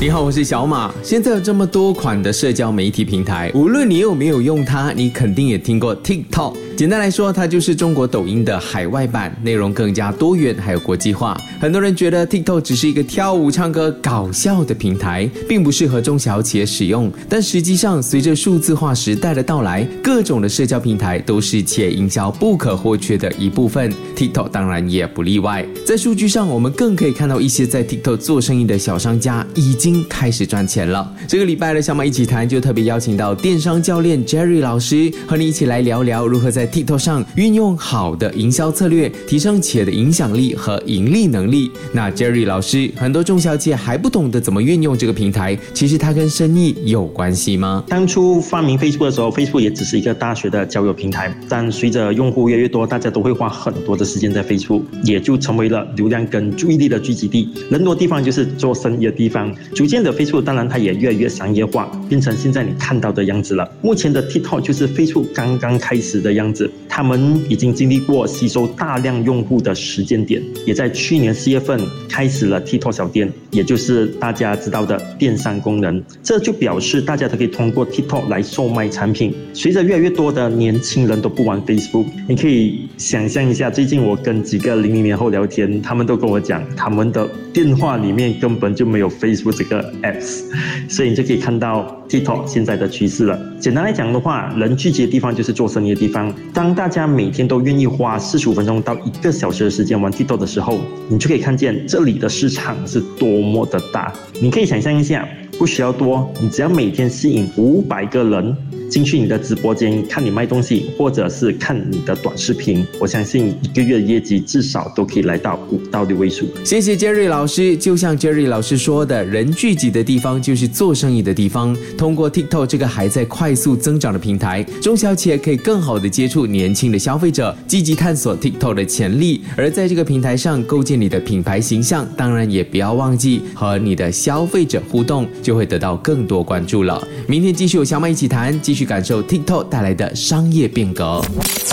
你好，我是小马。现在有这么多款的社交媒体平台，无论你有没有用它，你肯定也听过 TikTok。简单来说，它就是中国抖音的海外版，内容更加多元，还有国际化。很多人觉得 TikTok 只是一个跳舞、唱歌、搞笑的平台，并不适合中小企业使用。但实际上，随着数字化时代的到来，各种的社交平台都是企业营销不可或缺的一部分。TikTok 当然也不例外。在数据上，我们更可以看到一些在 TikTok 做生意的小商家已经开始赚钱了。这个礼拜的小马一起谈就特别邀请到电商教练 Jerry 老师，和你一起来聊聊如何在 TikTok 上运用好的营销策略，提升企业的影响力和盈利能力。那 Jerry 老师，很多中小企业还不懂得怎么运用这个平台，其实它跟生意有关系吗？当初发明 Facebook 的时候，Facebook 也只是一个大学的交友平台，但随着用户越来越多，大家都会花很多的时间在 Facebook，也就成为了流量跟注意力的聚集地。人多地方就是做生意的地方。逐渐的，Facebook 当然它也越来越商业化，变成现在你看到的样子了。目前的 TikTok 就是 Facebook 刚刚开始的样子。他们已经经历过吸收大量用户的时间点，也在去年四月份开始了 TikTok 小店，也就是大家知道的电商功能。这就表示大家都可以通过 TikTok 来售卖产品。随着越来越多的年轻人都不玩 Facebook，你可以想象一下，最近我跟几个零零年后聊天，他们都跟我讲，他们的电话里面根本就没有 Facebook 这个 apps，所以你就可以看到 TikTok 现在的趋势了。简单来讲的话，人聚集的地方就是做生意的地方。当大家每天都愿意花四十五分钟到一个小时的时间玩 TikTok 的时候，你就可以看见这里的市场是多么的大。你可以想象一下，不需要多，你只要每天吸引五百个人。进去你的直播间看你卖东西，或者是看你的短视频，我相信一个月的业绩至少都可以来到五到六位数。谢谢 Jerry 老师，就像 Jerry 老师说的，人聚集的地方就是做生意的地方。通过 TikTok 这个还在快速增长的平台，中小企业可以更好的接触年轻的消费者，积极探索 TikTok 的潜力。而在这个平台上构建你的品牌形象，当然也不要忘记和你的消费者互动，就会得到更多关注了。明天继续有小马一起谈。继续感受 TikTok 带来的商业变革。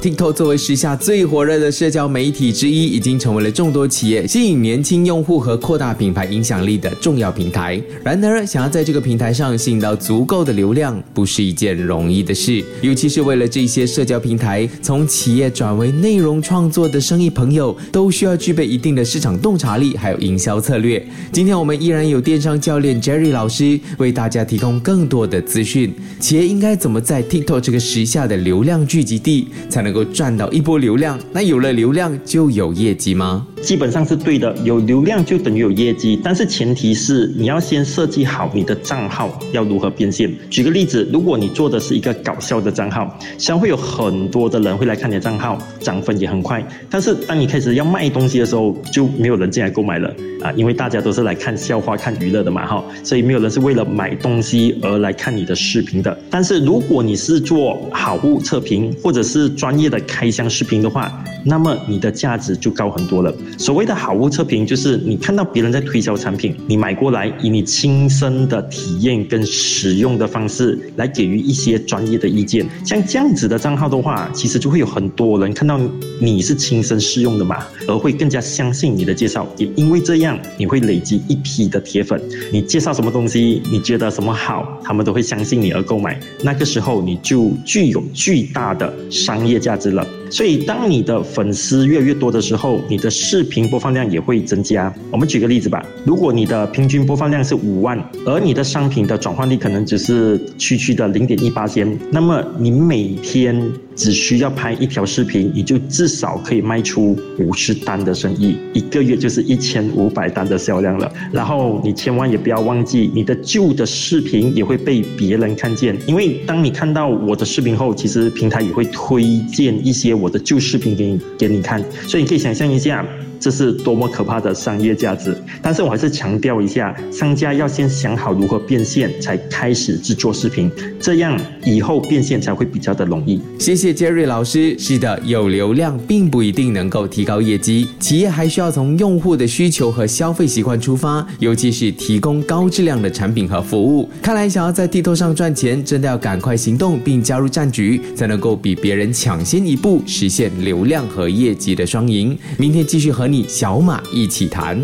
TikTok 作为时下最火热的社交媒体之一，已经成为了众多企业吸引年轻用户和扩大品牌影响力的重要平台。然而，想要在这个平台上吸引到足够的流量，不是一件容易的事。尤其是为了这些社交平台从企业转为内容创作的生意朋友，都需要具备一定的市场洞察力，还有营销策略。今天我们依然有电商教练 Jerry 老师为大家提供更多的资讯。企业应该怎么在 TikTok 这个时下的流量聚集地才能够赚到一波流量？那有了流量就有业绩吗？基本上是对的，有流量就等于有业绩，但是前提是你要先设计好你的账号要如何变现。举个例子，如果你做的是一个搞笑的账号，将会有很多的人会来看你的账号，涨粉也很快。但是当你开始要卖东西的时候，就没有人进来购买了啊，因为大家都是来看笑话、看娱乐的嘛，哈，所以没有人是为了买东西而来看你的视频的。但是如如果你是做好物测评或者是专业的开箱视频的话，那么你的价值就高很多了。所谓的好物测评，就是你看到别人在推销产品，你买过来，以你亲身的体验跟使用的方式来给予一些专业的意见。像这样子的账号的话，其实就会有很多人看到你是亲身试用的嘛，而会更加相信你的介绍。也因为这样，你会累积一批的铁粉。你介绍什么东西，你觉得什么好，他们都会相信你而购买。那个时候，你就具有巨大的商业价值了。所以，当你的粉丝越来越多的时候，你的视频播放量也会增加。我们举个例子吧，如果你的平均播放量是五万，而你的商品的转换率可能只是区区的零点一八千，那么你每天只需要拍一条视频，你就至少可以卖出五十单的生意，一个月就是一千五百单的销量了。然后你千万也不要忘记，你的旧的视频也会被别人看见，因为当你看到我的视频后，其实平台也会推荐一些。我的旧视频给你给你看，所以你可以想象一下，这是多么可怕的商业价值。但是我还是强调一下，商家要先想好如何变现，才开始制作视频，这样以后变现才会比较的容易。谢谢 Jerry 老师。是的，有流量并不一定能够提高业绩，企业还需要从用户的需求和消费习惯出发，尤其是提供高质量的产品和服务。看来想要在地推上赚钱，真的要赶快行动并加入战局，才能够比别人抢先一步，实现流量和业绩的双赢。明天继续和你小马一起谈。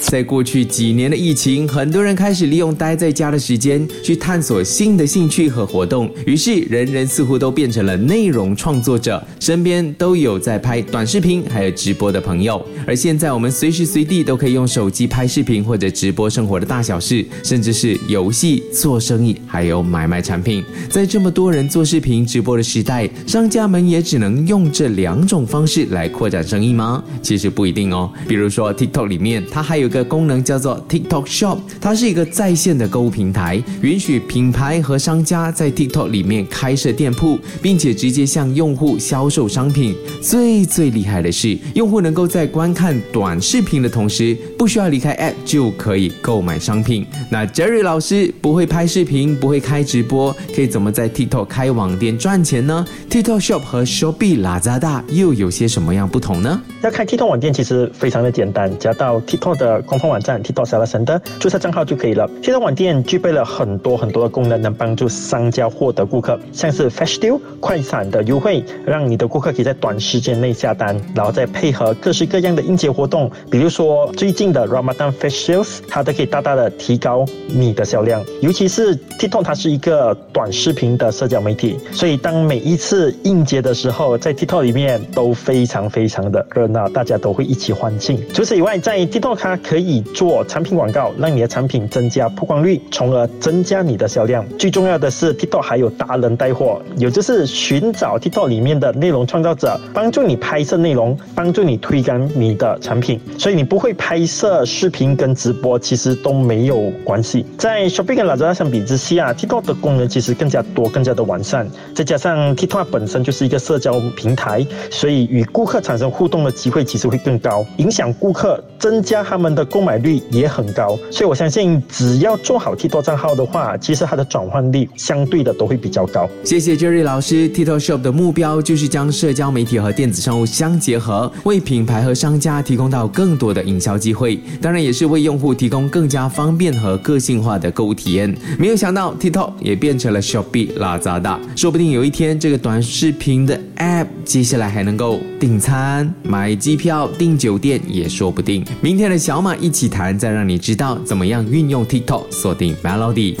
在过去几年的疫情，很多人开始利用待在家的时间去探索新的兴趣和活动，于是人人似乎都变成了内容创作者，身边都有在拍短视频还有直播的朋友。而现在我们随时随地都可以用手机拍视频或者直播生活的大小事，甚至是游戏、做生意还有买卖产品。在这么多人做视频直播的时代，商家们也只能用这两种方式来扩展生意吗？其实不一定哦。比如说 TikTok 里面，它还有个。功能叫做 TikTok Shop，它是一个在线的购物平台，允许品牌和商家在 TikTok 里面开设店铺，并且直接向用户销售商品。最最厉害的是，用户能够在观看短视频的同时，不需要离开 App 就可以购买商品。那 Jerry 老师不会拍视频，不会开直播，可以怎么在 TikTok 开网店赚钱呢？TikTok Shop 和 Shopee Lazada 又有些什么样不同呢？要开 TikTok 网店其实非常的简单，加到 TikTok 的。官方网站 TikTok Seller Center 注册账号就可以了。TikTok 网店具备了很多很多的功能，能帮助商家获得顾客，像是 Flash Deal 快闪的优惠，让你的顾客可以在短时间内下单，然后再配合各式各样的应节活动，比如说最近的 Ramadan Flash Sales，它都可以大大的提高你的销量。尤其是 TikTok 它是一个短视频的社交媒体，所以当每一次应节的时候，在 TikTok 里面都非常非常的热闹，大家都会一起欢庆。除此以外，在 TikTok 它可以做产品广告，让你的产品增加曝光率，从而增加你的销量。最重要的是，TikTok 还有达人带货，也就是寻找 TikTok 里面的内容创造者，帮助你拍摄内容，帮助你推广你的产品。所以你不会拍摄视频跟直播，其实都没有关系。在 Shopee 跟 Lazada 相比之下，TikTok 的功能其实更加多，更加的完善。再加上 TikTok 本身就是一个社交平台，所以与顾客产生互动的机会其实会更高，影响顾客，增加他们的。购买率也很高，所以我相信只要做好 TikTok 账号的话，其实它的转换率相对的都会比较高。谢谢 Jerry 老师，TikTok Shop 的目标就是将社交媒体和电子商务相结合，为品牌和商家提供到更多的营销机会，当然也是为用户提供更加方便和个性化的购物体验。没有想到 TikTok 也变成了 Shopee Lazada，说不定有一天这个短视频的 App 接下来还能够订餐、买机票、订酒酒店也说不定。明天的小马。一起谈，再让你知道怎么样运用 TikTok 锁定 Melody。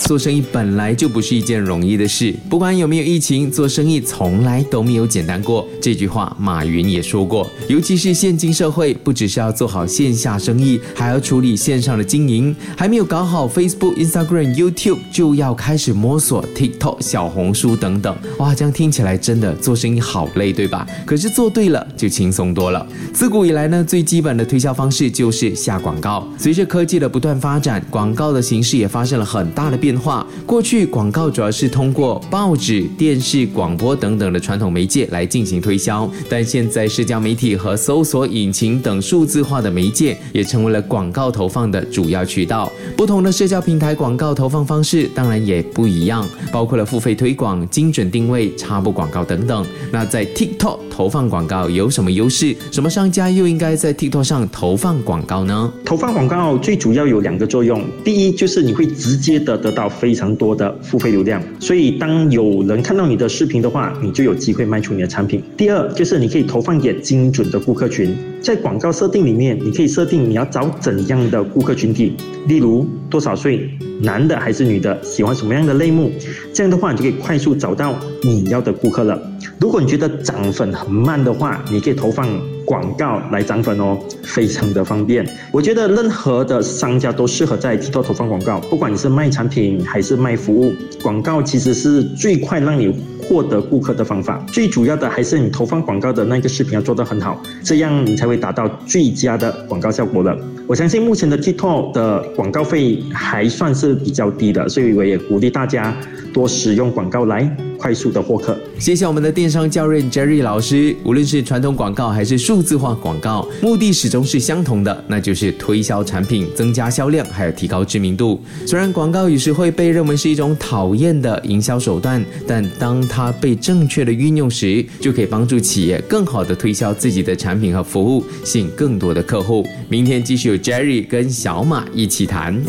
做生意本来就不是一件容易的事，不管有没有疫情，做生意从来都没有简单过。这句话马云也说过。尤其是现今社会，不只是要做好线下生意，还要处理线上的经营。还没有搞好 Facebook、Instagram、YouTube，就要开始摸索 TikTok、小红书等等。哇，这样听起来真的做生意好累，对吧？可是做对了就轻松多了。自古以来呢，最基本的推销方式就是下广告。随着科技的不断发展，广告的形式也发生了很大的变化。过去广告主要是通过报纸、电视、广播等等的传统媒介来进行推销，但现在社交媒体和搜索引擎等数字化的媒介也成为了广告投放的主要渠道。不同的社交平台广告投放方式当然也不一样，包括了付费推广、精准定位、插播广告等等。那在 TikTok 投放广告有什么优势？什么商家又应该在 TikTok 上投放广告呢？投放广告最主要有两个作用，第一就是你会直接的得到非常多的付费流量，所以当有人看到你的视频的话，你就有机会卖出你的产品。第二就是你可以投放给精准的顾客群，在广告设定里面，你可以设定你要找怎样的顾客群体，例如多少岁，男的还是女的，喜欢什么样的类目，这样的话你就可以快速找到你要的顾客了。如果你觉得涨粉很慢的话，你可以投放。广告来涨粉哦，非常的方便。我觉得任何的商家都适合在 TikTok 投放广告，不管你是卖产品还是卖服务，广告其实是最快让你获得顾客的方法。最主要的还是你投放广告的那个视频要做得很好，这样你才会达到最佳的广告效果的。我相信目前的 TikTok 的广告费还算是比较低的，所以我也鼓励大家多使用广告来。快速的获客。谢谢我们的电商教练 Jerry 老师。无论是传统广告还是数字化广告，目的始终是相同的，那就是推销产品、增加销量，还有提高知名度。虽然广告有时会被认为是一种讨厌的营销手段，但当它被正确的运用时，就可以帮助企业更好的推销自己的产品和服务，吸引更多的客户。明天继续有 Jerry 跟小马一起谈。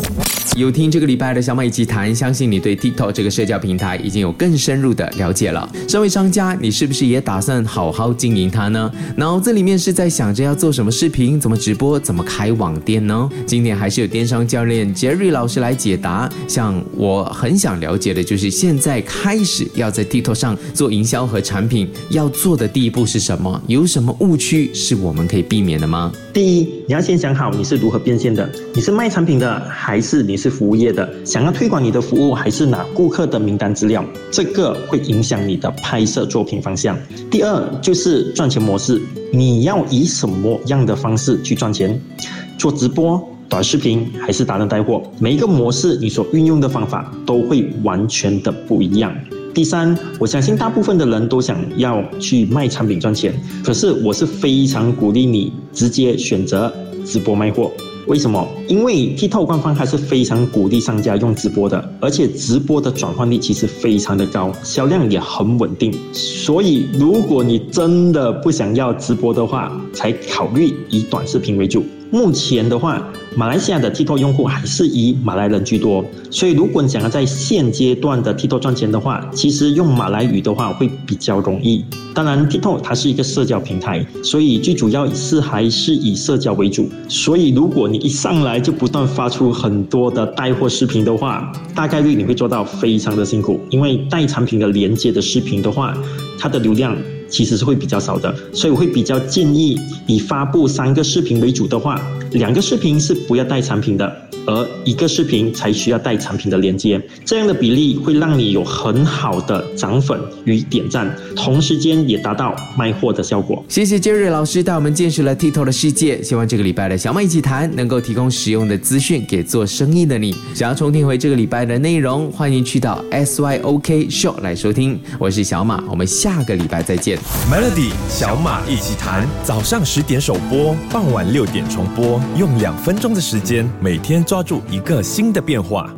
有听这个礼拜的小马一起谈，相信你对 TikTok 这个社交平台已经有更深入的了解了。身为商家，你是不是也打算好好经营它呢？脑子里面是在想着要做什么视频、怎么直播、怎么开网店呢？今天还是有电商教练 Jerry 老师来解答。像我很想了解的就是，现在开始要在 TikTok 上做营销和产品，要做的第一步是什么？有什么误区是我们可以避免的吗？第一，你要先想好你是如何变现的，你是卖产品的，还是你是服务业的？想要推广你的服务，还是拿顾客的名单资料？这个会影响你的拍摄作品方向。第二就是赚钱模式，你要以什么样的方式去赚钱？做直播、短视频还是达人带货？每一个模式你所运用的方法都会完全的不一样。第三，我相信大部分的人都想要去卖产品赚钱，可是我是非常鼓励你直接选择直播卖货。为什么？因为 TikTok 官方还是非常鼓励商家用直播的，而且直播的转换率其实非常的高，销量也很稳定。所以，如果你真的不想要直播的话，才考虑以短视频为主。目前的话，马来西亚的 TikTok 用户还是以马来人居多，所以如果你想要在现阶段的 TikTok 赚钱的话，其实用马来语的话会比较容易。当然，TikTok 它是一个社交平台，所以最主要是还是以社交为主。所以如果你一上来就不断发出很多的带货视频的话，大概率你会做到非常的辛苦，因为带产品的连接的视频的话，它的流量。其实是会比较少的，所以我会比较建议以发布三个视频为主的话，两个视频是不要带产品的，而一个视频才需要带产品的连接，这样的比例会让你有很好的涨粉与点赞，同时间也达到卖货的效果。谢谢 Jerry 老师带我们见识了 TikTok 的世界，希望这个礼拜的小马一起谈能够提供实用的资讯给做生意的你。想要重听回这个礼拜的内容，欢迎去到 SYOK Show 来收听。我是小马，我们下个礼拜再见。Melody 小马一起谈，早上十点首播，傍晚六点重播，用两分钟的时间，每天抓住一个新的变化。